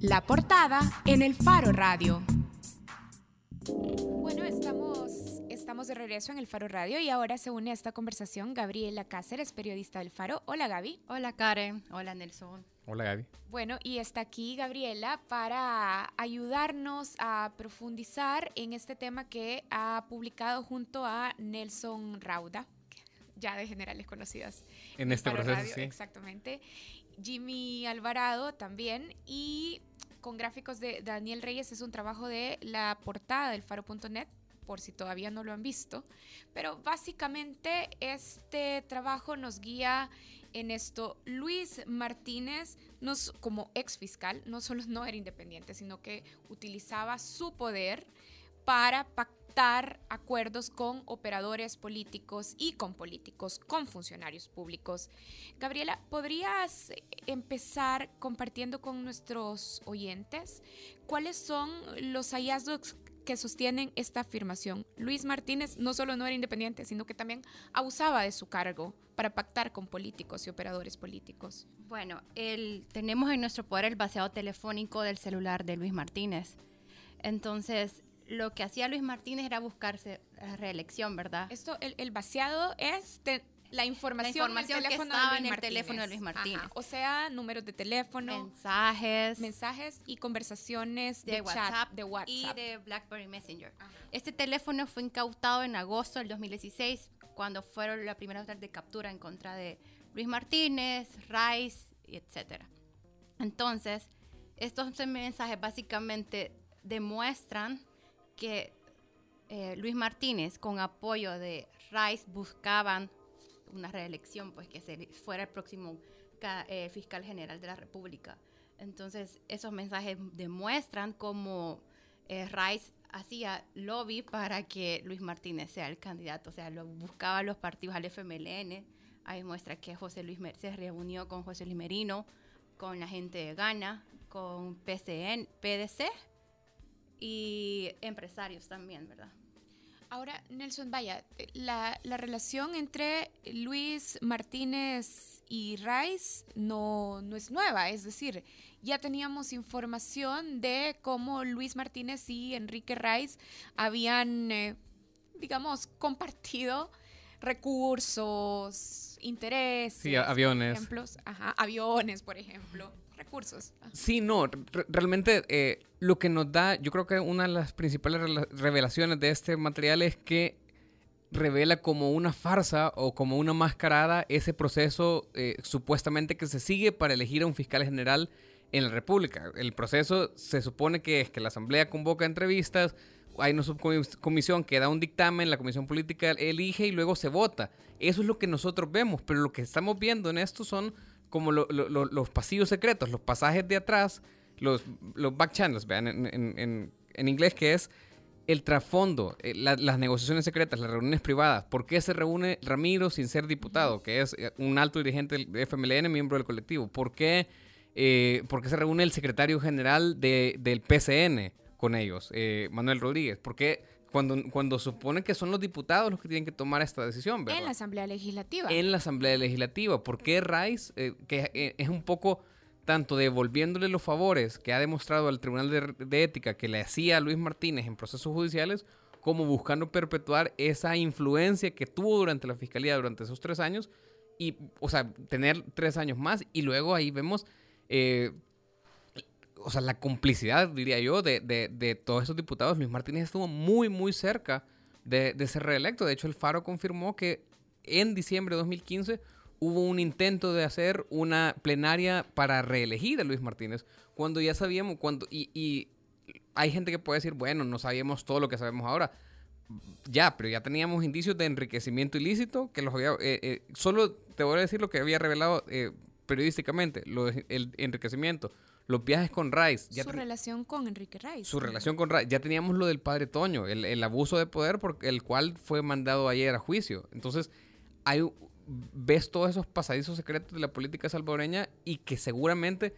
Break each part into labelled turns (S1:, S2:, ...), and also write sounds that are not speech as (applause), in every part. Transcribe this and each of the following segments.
S1: La portada en el Faro Radio. Bueno, estamos, estamos de regreso en el Faro Radio y ahora se une a esta conversación Gabriela Cáceres, periodista del Faro. Hola Gaby.
S2: Hola Karen. Hola Nelson.
S3: Hola Gaby.
S1: Bueno, y está aquí Gabriela para ayudarnos a profundizar en este tema que ha publicado junto a Nelson Rauda, ya de generales conocidas.
S3: En este proceso, sí.
S1: Exactamente. Jimmy Alvarado también y con gráficos de Daniel Reyes es un trabajo de la portada del faro.net por si todavía no lo han visto, pero básicamente este trabajo nos guía en esto. Luis Martínez, nos, como ex fiscal, no solo (laughs) no era independiente, sino que utilizaba su poder para pactar acuerdos con operadores políticos y con políticos, con funcionarios públicos. Gabriela, ¿podrías empezar compartiendo con nuestros oyentes cuáles son los hallazgos que sostienen esta afirmación. Luis Martínez no solo no era independiente, sino que también abusaba de su cargo para pactar con políticos y operadores políticos.
S2: Bueno, tenemos en nuestro poder el vaciado telefónico del celular de Luis Martínez. Entonces, lo que hacía Luis Martínez era buscarse la reelección, ¿verdad?
S1: Esto, el, el vaciado es la información,
S2: la información que estaba en el teléfono de Luis Martínez.
S1: O sea, números de teléfono,
S2: mensajes,
S1: mensajes y conversaciones de,
S2: WhatsApp,
S1: chat, de WhatsApp
S2: y de BlackBerry Messenger. Este teléfono fue incautado en agosto del 2016 cuando fueron la primera orden de captura en contra de Luis Martínez, Rice, etc. Entonces, estos mensajes básicamente demuestran que eh, Luis Martínez, con apoyo de Rice, buscaban una reelección, pues que fuera el próximo eh, fiscal general de la República. Entonces, esos mensajes demuestran cómo eh, Rice hacía lobby para que Luis Martínez sea el candidato, o sea, lo buscaba los partidos al FMLN. Ahí muestra que José Luis Mer se reunió con José Luis Merino, con la gente de Ghana, con PDC y empresarios también, ¿verdad?
S1: Ahora, Nelson, vaya, la, la, relación entre Luis Martínez y Rice no, no es nueva, es decir, ya teníamos información de cómo Luis Martínez y Enrique Rice habían, eh, digamos, compartido recursos, intereses,
S3: sí, aviones.
S1: ejemplos, ajá, aviones, por ejemplo recursos.
S3: Sí, no, realmente eh, lo que nos da, yo creo que una de las principales revelaciones de este material es que revela como una farsa o como una mascarada ese proceso eh, supuestamente que se sigue para elegir a un fiscal general en la República. El proceso se supone que es que la Asamblea convoca entrevistas, hay una subcomisión que da un dictamen, la comisión política elige y luego se vota. Eso es lo que nosotros vemos, pero lo que estamos viendo en esto son como los pasillos secretos, los pasajes de atrás, los, los back channels, vean, en, inglés, que es el trasfondo, eh, las negociaciones secretas, las reuniones privadas. ¿Por qué se reúne Ramiro sin ser diputado, que es eh, un alto dirigente del FMLN, miembro del colectivo? ¿Por qué, eh, se reúne el secretario general del PCN con ellos, Manuel Rodríguez? ¿Por qué cuando, cuando supone que son los diputados los que tienen que tomar esta decisión, ¿verdad?
S1: En la Asamblea Legislativa.
S3: En la Asamblea Legislativa. ¿Por qué Rice, eh, que eh, es un poco tanto devolviéndole los favores que ha demostrado al Tribunal de, Ética que le hacía a Luis Martínez en procesos judiciales, como buscando perpetuar esa influencia que tuvo durante la Fiscalía durante esos tres años, y, o sea, tener tres años más, y luego ahí vemos... Eh, o sea, la complicidad, diría yo, de, de, todos esos diputados. Luis Martínez estuvo muy, muy cerca de, de, ser reelecto. De hecho, el Faro confirmó que en diciembre de 2015 hubo un intento de hacer una plenaria para reelegir a Luis Martínez, cuando ya sabíamos, cuando, y, hay gente que puede decir, bueno, no sabíamos todo lo que sabemos ahora. Ya, pero ya teníamos indicios de enriquecimiento ilícito que los había... Eh, eh, solo te voy a decir lo que había revelado eh, periodísticamente, el enriquecimiento los viajes con Rice.
S1: su relación con Enrique Rice.
S3: Su relación con Rice. Ya teníamos lo del padre Toño, el, abuso de poder por el cual fue mandado ayer a juicio. Entonces, hay, ves todos esos pasadizos secretos de la política salvadoreña y que seguramente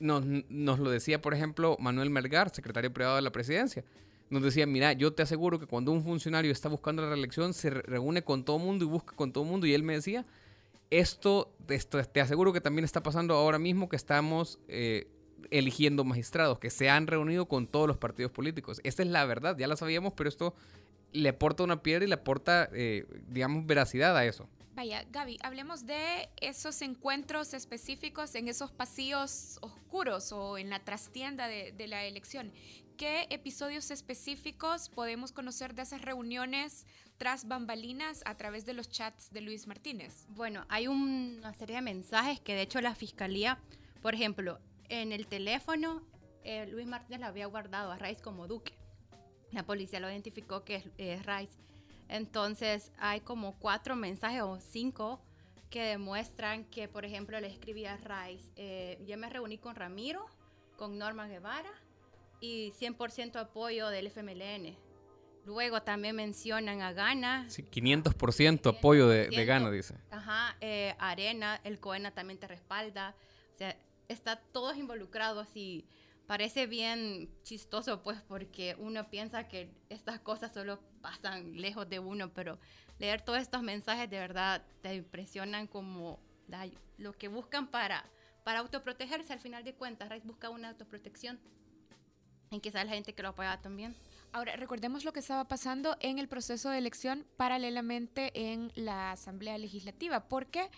S3: nos, nos lo decía, por ejemplo, Manuel Melgar, secretario privado de la presidencia. Nos decía, mira, yo te aseguro que cuando un funcionario está buscando la reelección, se reúne con todo mundo y busca con todo mundo. Y él me decía, esto, esto te aseguro que también está pasando ahora mismo que estamos... Eh, eligiendo magistrados, que se han reunido con todos los partidos políticos. Esta es la verdad, ya la sabíamos, pero esto le aporta una piedra y le aporta, eh, digamos, veracidad a eso.
S1: Vaya, Gaby, hablemos de esos encuentros específicos en esos pasillos oscuros o en la trastienda de, de la elección. ¿Qué episodios específicos podemos conocer de esas reuniones tras bambalinas a través de los chats de Luis Martínez?
S2: Bueno, hay una serie de mensajes que de hecho la fiscalía, por ejemplo, en el teléfono, eh, Luis Martínez le había guardado a Rice como Duque. La policía lo identificó que es, es Rice. Entonces hay como cuatro mensajes o cinco que demuestran que, por ejemplo, le escribía a Rice, eh, yo me reuní con Ramiro, con Norma Guevara y 100% apoyo del FMLN. Luego también mencionan a Gana.
S3: Sí, 500% apoyo de, de Gana, dice.
S2: Ajá, eh, Arena, el Coena también te respalda. O sea, está todos involucrados y parece bien chistoso, pues, porque uno piensa que estas cosas solo pasan lejos de uno, pero leer todos estos mensajes de verdad te impresionan como lo que buscan para, para autoprotegerse al final de cuentas. Rice busca una autoprotección. Y quizás la gente que lo apoya también.
S1: Ahora, recordemos lo que estaba pasando en el proceso de elección paralelamente en la Asamblea Legislativa, porque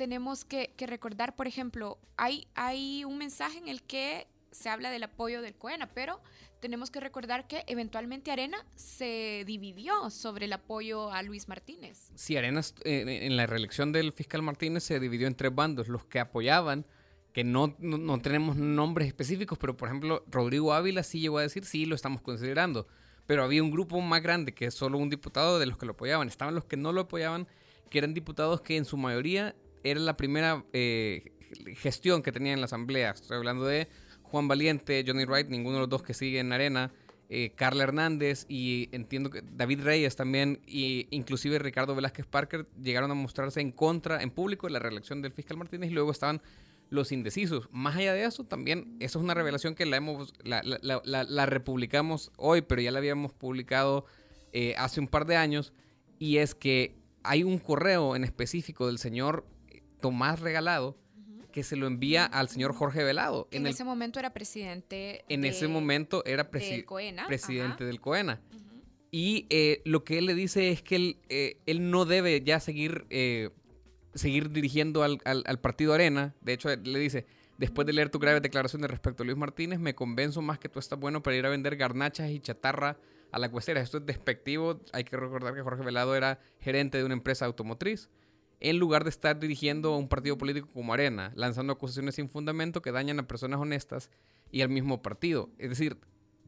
S1: tenemos que, recordar, por ejemplo, hay, un mensaje en el que se habla del apoyo del COENA, pero tenemos que recordar que eventualmente Arena se dividió sobre el apoyo a Luis Martínez.
S3: Sí, Arenas eh, en la reelección del fiscal Martínez se dividió en tres bandos, los que apoyaban, que no, no, no tenemos nombres específicos, pero por ejemplo Rodrigo Ávila sí llegó a decir, sí, lo estamos considerando, pero había un grupo más grande que solo un diputado de los que lo apoyaban, estaban los que no lo apoyaban, que eran diputados que en su mayoría era la primera eh, gestión que tenían en la asamblea, estoy hablando de Juan Valiente, Johnny Wright, ninguno de los dos que sigue en Arena, eh, Carla Hernández y entiendo que David Reyes también, e inclusive Ricardo Velázquez Parker, llegaron a mostrarse en contra, en público, de la reelección del fiscal Martínez y luego estaban los indecisos. Más allá de eso, también, eso es una revelación que la, hemos, la, la, la, la republicamos hoy, pero ya la habíamos publicado eh, hace un par de años, y es que hay un correo en específico del señor Tomás Regalado, que se lo envía al señor Jorge Velado.
S1: En, en el, ese momento era presidente.
S3: En de, ese momento era presi
S1: del COENA.
S3: presidente Ajá. del COENA. Uh -huh. Y eh, lo que él le dice es que él, eh, él no debe ya seguir, eh, seguir dirigiendo al, al, al, partido Arena. De hecho, le dice, después de leer tu grave declaración respecto a Luis Martínez, me convenzo más que tú estás bueno para ir a vender garnachas y chatarra a la cuestera. Esto es despectivo. Hay que recordar que Jorge Velado era gerente de una empresa automotriz en lugar de estar dirigiendo un partido político como Arena, lanzando acusaciones sin fundamento que dañan a personas honestas y al mismo partido. Es decir,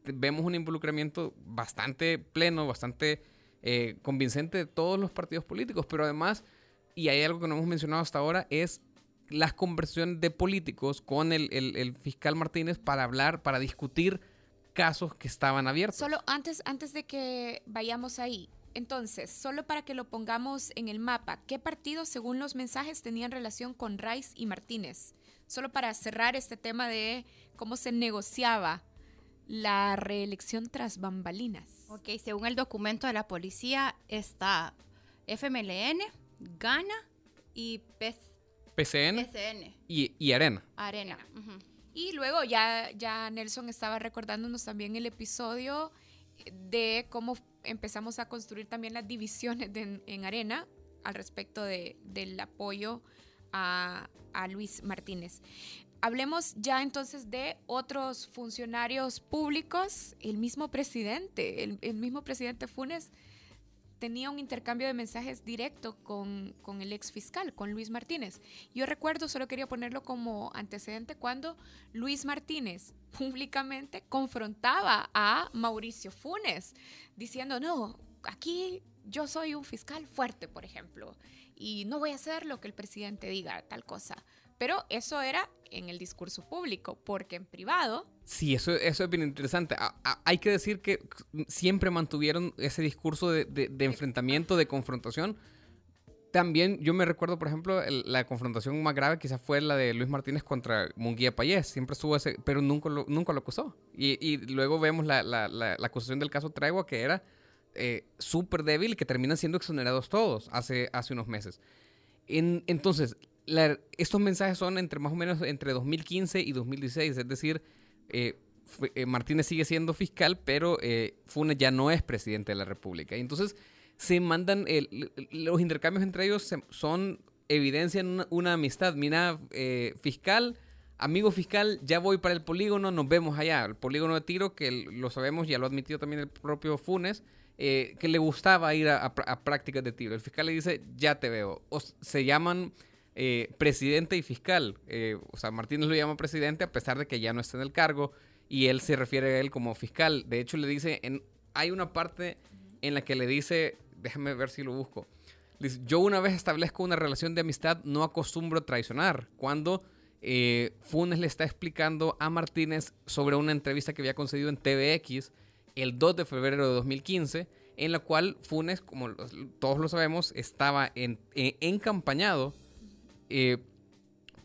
S3: vemos un involucramiento bastante pleno, bastante eh, convincente de todos los partidos políticos, pero además, y hay algo que no hemos mencionado hasta ahora, es las conversaciones de políticos con el, el, el fiscal Martínez para hablar, para discutir casos que estaban abiertos.
S1: Solo antes, antes de que vayamos ahí, entonces, solo para que lo pongamos en el mapa, ¿qué partidos, según los mensajes, tenían relación con Rice y Martínez? Solo para cerrar este tema de cómo se negociaba la reelección tras bambalinas.
S2: Ok, según el documento de la policía está FMLN, Gana y PES,
S3: PCN,
S2: PCN.
S3: Y, y, Arena.
S2: Arena. Uh -huh.
S1: Y luego ya, ya Nelson estaba recordándonos también el episodio de cómo empezamos a construir también las divisiones de, en Arena al respecto de, del apoyo a, a, Luis Martínez. Hablemos ya entonces de otros funcionarios públicos. El mismo presidente, el, el mismo presidente Funes tenía un intercambio de mensajes directo con, con, el ex fiscal, con Luis Martínez. Yo recuerdo, solo quería ponerlo como antecedente, cuando Luis Martínez públicamente confrontaba a Mauricio Funes, diciendo, no, aquí yo soy un fiscal fuerte, por ejemplo, y no voy a hacer lo que el presidente diga, tal cosa. Pero eso era en el discurso público, porque en privado...
S3: Sí, eso, eso es bien interesante. A, a, hay que decir que siempre mantuvieron ese discurso de, de, de enfrentamiento, de confrontación. También yo me recuerdo, por ejemplo, el, la confrontación más grave quizás fue la de Luis Martínez contra Munguía Payés. Siempre estuvo ese, pero nunca lo, nunca lo acusó. Y, y luego vemos la, la, la, la, acusación del caso Tregua, que era eh, súper débil y que terminan siendo exonerados todos hace, hace unos meses. En, entonces, estos mensajes son entre más o menos entre 2015 y 2016, es decir, eh, eh, Martínez sigue siendo fiscal, pero eh, Funes ya no es presidente de la República. Y entonces se mandan, los intercambios entre ellos son, evidencian una, amistad. Mira, fiscal, amigo fiscal, ya voy para el polígono, nos vemos allá. El polígono de tiro, que lo sabemos, ya lo ha admitido también el propio Funes, que le gustaba ir a, prácticas de tiro. El fiscal le dice, ya te veo. O se llaman presidente y fiscal. o sea, Martínez lo llama presidente a pesar de que ya no está en el cargo y él se refiere a él como fiscal. De hecho, le dice, en, hay una parte en la que le dice, déjame ver si lo busco. Dice, yo una vez establezco una relación de amistad, no acostumbro traicionar. Cuando eh, Funes le está explicando a Martínez sobre una entrevista que había concedido en TVX el 2 de febrero de 2015, en la cual Funes, como todos lo sabemos, estaba en, encampañado eh,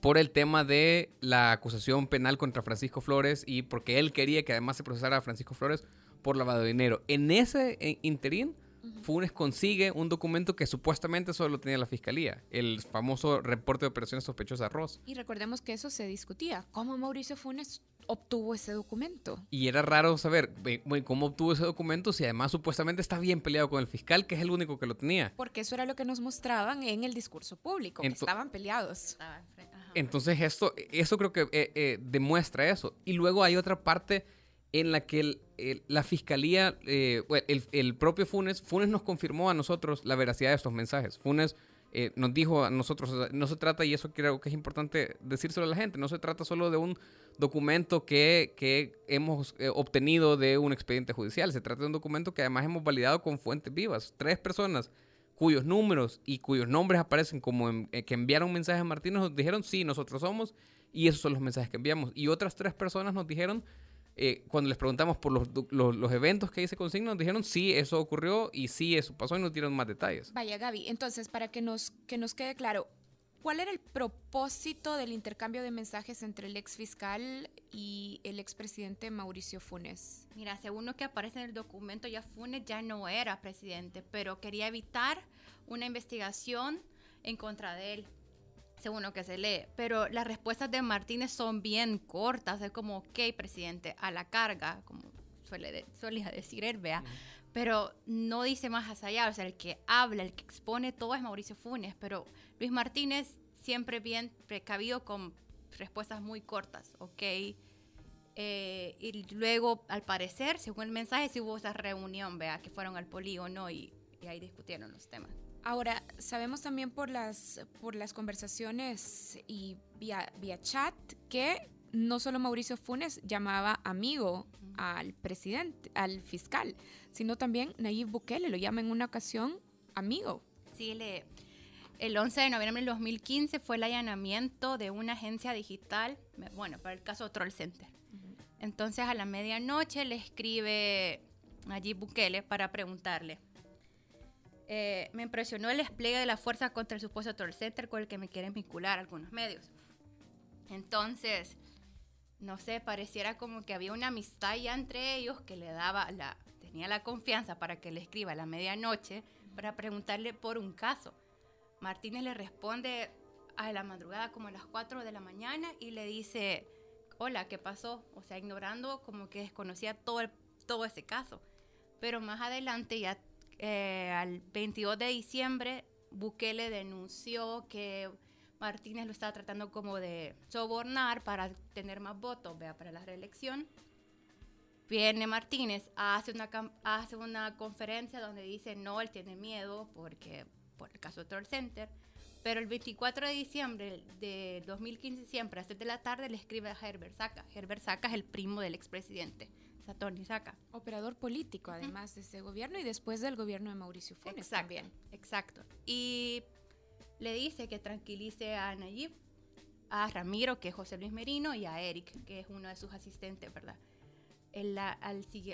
S3: por el tema de la acusación penal contra Francisco Flores y porque él quería que además se procesara a Francisco Flores por lavado de dinero. En ese eh, interín, Funes consigue un documento que supuestamente solo tenía la fiscalía, el famoso reporte de operaciones sospechosas ROS.
S1: Y recordemos que eso se discutía. ¿Cómo Mauricio Funes obtuvo ese documento?
S3: Y era raro saber cómo obtuvo ese documento si además supuestamente está bien peleado con el fiscal, que es el único que lo tenía.
S1: Porque eso era lo que nos mostraban en el discurso público, que estaban peleados.
S3: Entonces esto, eso creo que eh, eh, demuestra eso. Y luego hay otra parte en la que la fiscalía, eh, el, propio Funes, Funes nos confirmó a nosotros la veracidad de estos mensajes. Funes nos dijo a nosotros, no se trata, y eso creo que es importante decírselo a la gente, no se trata solo de un documento que, que hemos obtenido de un expediente judicial, se trata de un documento que además hemos validado con fuentes vivas. Tres personas cuyos números y cuyos nombres aparecen como eh, que enviaron mensajes a Martínez, nos dijeron, sí, nosotros somos, y esos son los mensajes que enviamos. Y otras tres personas nos dijeron, eh, cuando les preguntamos por los, los, eventos que ahí se consignan, nos dijeron, sí, eso ocurrió y sí, eso pasó y nos dieron más detalles.
S1: Vaya, Gaby, entonces, para que nos, que nos quede claro, ¿Cuál era el propósito del intercambio de mensajes entre el ex fiscal y el expresidente Mauricio Funes?
S2: Mira, según lo que aparece en el documento, ya Funes ya no era presidente, pero quería evitar una investigación en contra de él, según lo que se lee. Pero las respuestas de Martínez son bien cortas, es como, ok, presidente, a la carga, como suele, suele decir él, vea. Pero no dice más allá, o sea, el que habla, el que expone todo es Mauricio Funes, pero Luis Martínez siempre bien precavido con respuestas muy cortas, ¿ok? Eh, y luego, al parecer, según el mensaje, sí hubo esa reunión, vea, que fueron al polígono y, y ahí discutieron los temas.
S1: Ahora, sabemos también por las, por las conversaciones y vía, vía chat que no solo Mauricio Funes llamaba amigo al presidente, al fiscal, sino también Nayib Bukele lo llama en una ocasión amigo.
S2: Sí, le, el 11 de noviembre del 2015 fue el allanamiento de una agencia digital, bueno, para el caso Troll Center. Entonces a la medianoche le escribe allí Bukele para preguntarle. Eh, me impresionó el despliegue de la fuerza contra el supuesto Troll con el que me quieren vincular algunos medios. Entonces, no sé, pareciera como que había una amistad ya entre ellos que le daba la, tenía la confianza para que le escriba a la medianoche para preguntarle por un caso. Martínez le responde a la madrugada como a las 4 de la mañana y le dice, hola, ¿qué pasó? O sea, ignorando como que desconocía todo, todo ese caso. Pero más adelante, ya eh, al 22 de diciembre, Bukele denunció que Martínez lo estaba tratando como de sobornar para tener más votos, vea, para la reelección. Viene Martínez, hace una, hace una conferencia donde dice, no, él tiene miedo porque por el caso de Troll Center. Pero el 24 de diciembre de 2015, siempre a 7 de la tarde, le escribe a Herbert Saca. Herbert Saca es el primo del expresidente, Satorni Saca.
S1: Operador político, además de ese gobierno y después del gobierno de Mauricio Funes
S2: exacto, también. Exacto. Y le dice que tranquilice a Nayib, a Ramiro, que es José Luis Merino, y a Eric, que es uno de sus asistentes, ¿verdad? al,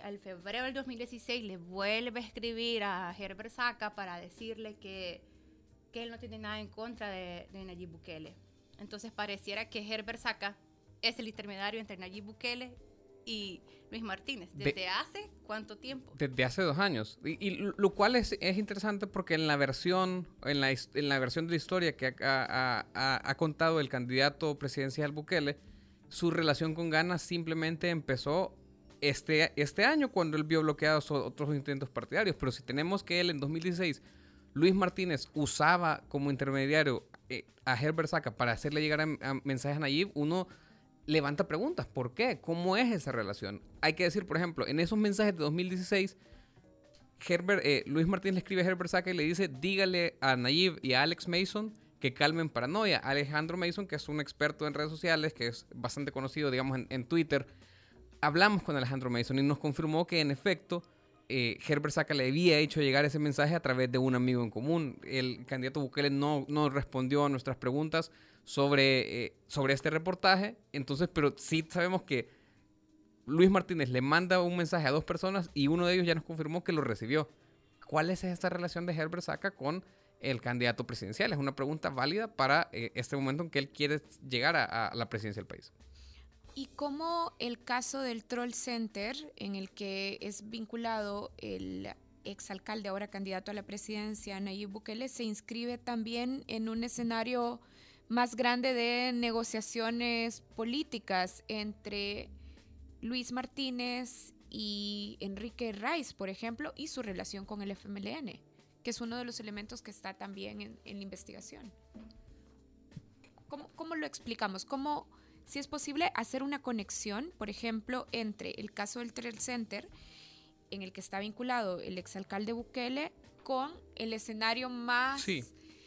S2: al, febrero del 2016 le vuelve a escribir a Herbert Saca para decirle que, que él no tiene nada en contra de, Nayib Bukele. Entonces pareciera que Herbert Saca es el intermediario entre Nayib Bukele y Luis Martínez. ¿Desde hace cuánto tiempo?
S3: Desde hace dos años. Y, lo cual es, es, interesante porque en la versión, en la, en la versión de la historia que ha, ha, contado el candidato presidencial Bukele, su relación con Ghana simplemente empezó este, este año cuando él vio bloqueados otros intentos partidarios. Pero si tenemos que él en 2016, Luis Martínez usaba como intermediario eh, a Herbert Saca para hacerle llegar a, mensajes a Nayib, uno levanta preguntas. ¿Por qué? ¿Cómo es esa relación? Hay que decir, por ejemplo, en esos mensajes de 2016, Herbert, eh, Luis Martínez le escribe a Herbert Saca y le dice, dígale a Nayib y a Alex Mason que calmen paranoia. Alejandro Mason, que es un experto en redes sociales, que es bastante conocido, digamos, en, Twitter, hablamos con Alejandro Mason y nos confirmó que en efecto eh, Herbert Saca le había hecho llegar ese mensaje a través de un amigo en común. El candidato Bukele no, no respondió a nuestras preguntas sobre, eh, sobre este reportaje. Entonces, pero sí sabemos que Luis Martínez le manda un mensaje a dos personas y uno de ellos ya nos confirmó que lo recibió. ¿Cuál es esta relación de Herbert Saca con el candidato presidencial? Es una pregunta válida para eh, este momento en que él quiere llegar a, la presidencia del país.
S1: Y cómo el caso del Troll Center, en el que es vinculado el exalcalde, ahora candidato a la presidencia, Nayib Bukele, se inscribe también en un escenario más grande de negociaciones políticas entre Luis Martínez y Enrique Rice, por ejemplo, y su relación con el FMLN, que es uno de los elementos que está también en, la investigación. ¿Cómo, ¿Cómo, lo explicamos? ¿Cómo, si es posible, hacer una conexión, por ejemplo, entre el caso del Trail Center, en el que está vinculado el exalcalde Bukele, con el escenario más...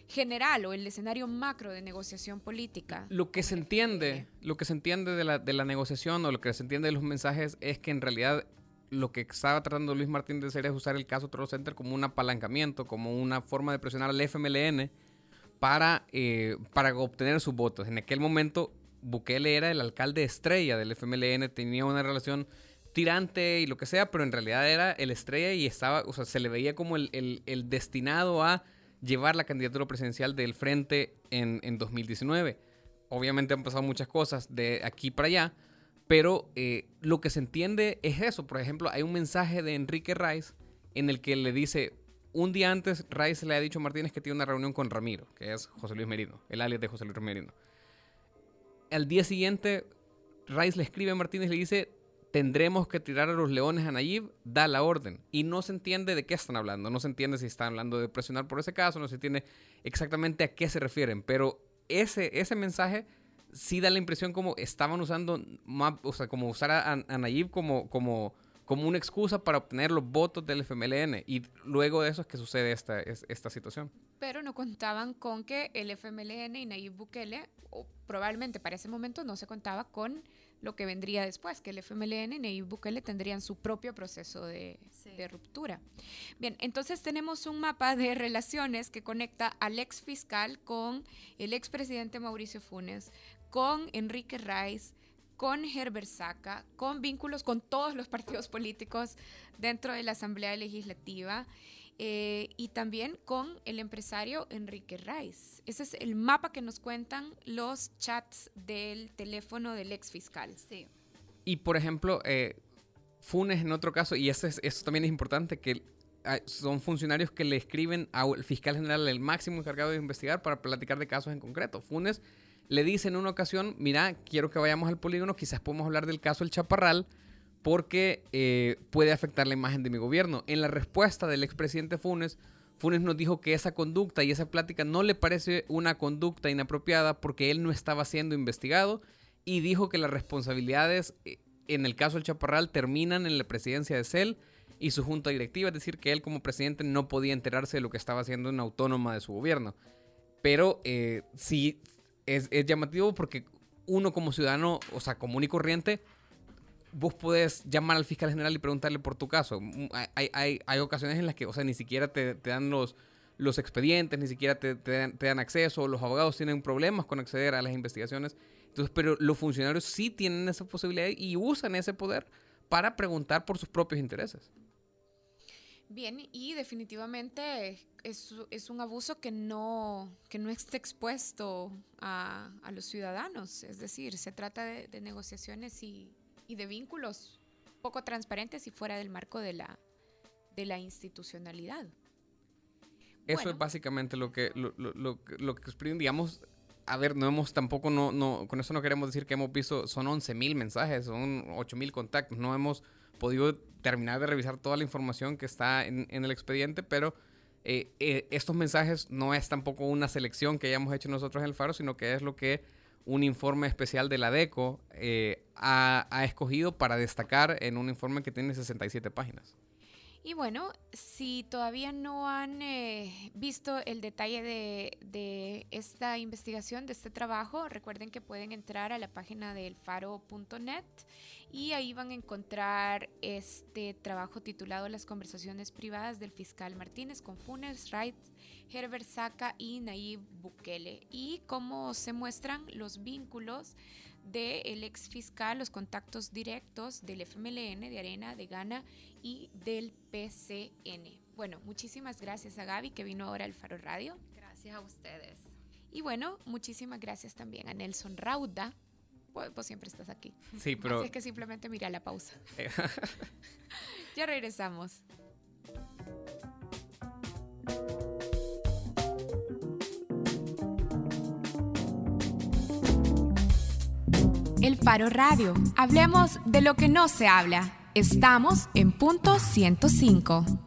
S1: general o el escenario macro de negociación política.
S3: Lo que se entiende, lo que se entiende de la, de la negociación o lo que se entiende de los mensajes es que en realidad lo que estaba tratando Luis Martín de hacer es usar el caso Trollo Center como un apalancamiento, como una forma de presionar al FMLN para, eh, para obtener sus votos. En aquel momento, Bukele era el alcalde estrella del FMLN, tenía una relación tirante y lo que sea, pero en realidad era el estrella y estaba, o sea, se le veía como el, el, el destinado a llevar la candidatura presidencial del frente en, en 2019. Obviamente han pasado muchas cosas de aquí para allá, pero eh, lo que se entiende es eso. Por ejemplo, hay un mensaje de Enrique Rice en el que le dice, un día antes Rice le ha dicho a Martínez que tiene una reunión con Ramiro, que es José Luis Merino, el alias de José Luis Merino. Al día siguiente, Rice le escribe a Martínez y le dice, tendremos que tirar a los leones a Nayib, da la orden. Y no se entiende de qué están hablando, no se entiende si están hablando de presionar por ese caso, no se entiende exactamente a qué se refieren, pero ese, ese mensaje sí da la impresión como estaban usando, o sea, como usar a, Nayib como, como, como una excusa para obtener los votos del FMLN. Y luego de eso es que sucede esta, esta situación.
S1: Pero no contaban con que el FMLN y Nayib Bukele, probablemente para ese momento no se contaba con lo que vendría después, que el FMLN y Bukele tendrían su propio proceso de, ruptura. Bien, entonces tenemos un mapa de relaciones que conecta al ex fiscal con el ex presidente Mauricio Funes, con Enrique Rice, con Herbert Saca, con vínculos con todos los partidos políticos dentro de la Asamblea Legislativa eh, y también con el empresario Enrique Rice. Ese es el mapa que nos cuentan los chats del teléfono del ex fiscal. Sí.
S3: Y por ejemplo, eh, Funes en otro caso, y eso, también es importante, que son funcionarios que le escriben al fiscal general, el máximo encargado de investigar, para platicar de casos en concreto. Funes le dice en una ocasión, mira, quiero que vayamos al polígono, quizás podemos hablar del caso El Chaparral, porque eh, puede afectar la imagen de mi gobierno. En la respuesta del expresidente Funes, Funes nos dijo que esa conducta y esa plática no le parece una conducta inapropiada porque él no estaba siendo investigado y dijo que las responsabilidades eh, en el caso del Chaparral terminan en la presidencia de CEL y su junta directiva, es decir, que él como presidente no podía enterarse de lo que estaba haciendo una autónoma de su gobierno. Pero eh, sí es, es llamativo porque uno como ciudadano, o sea, común y corriente, vos podés llamar al fiscal general y preguntarle por tu caso. Mm, hay, hay, hay ocasiones en las que, o sea, ni siquiera te, te dan los, los expedientes, ni siquiera te, te, dan, acceso, los abogados tienen problemas con acceder a las investigaciones. Entonces, pero los funcionarios sí tienen esa posibilidad y usan ese poder para preguntar por sus propios intereses.
S1: Bien, y definitivamente es, es, un abuso que no, que no está expuesto a, a, los ciudadanos. Es decir, se trata de, de negociaciones y, y de vínculos poco transparentes y fuera del marco de la, de la institucionalidad.
S3: Eso es básicamente lo que, lo, lo, lo, lo que digamos, a ver, no hemos tampoco, no, no, con eso no queremos decir que hemos visto, son 11 mil mensajes, son 8 mil contactos, no hemos podido terminar de revisar toda la información que está en, en el expediente, pero eh, eh, estos mensajes no es tampoco una selección que hayamos hecho nosotros en el Faro, sino que es lo que un informe especial de la DECO eh, ha, ha escogido para destacar en un informe que tiene 67 páginas.
S1: Y bueno, si todavía no han eh, visto el detalle de, de, esta investigación, de este trabajo, recuerden que pueden entrar a la página del faro.net y ahí van a encontrar este trabajo titulado Las conversaciones privadas del fiscal Martínez con Funes, Wright, Herbert Saca y Nayib Bukele y cómo se muestran los vínculos del ex fiscal, los contactos directos del FMLN, de Arena, de Ghana y del PCN. Bueno, muchísimas gracias a Gaby que vino ahora al Faro Radio.
S2: Gracias a ustedes.
S1: Y bueno, muchísimas gracias también a Nelson Rauda. Pues, pues siempre estás aquí.
S3: Sí, pero...
S1: Así es que simplemente mira la pausa. (laughs) ya regresamos. Faro Radio. Hablemos de lo que no se habla. Estamos en punto 105.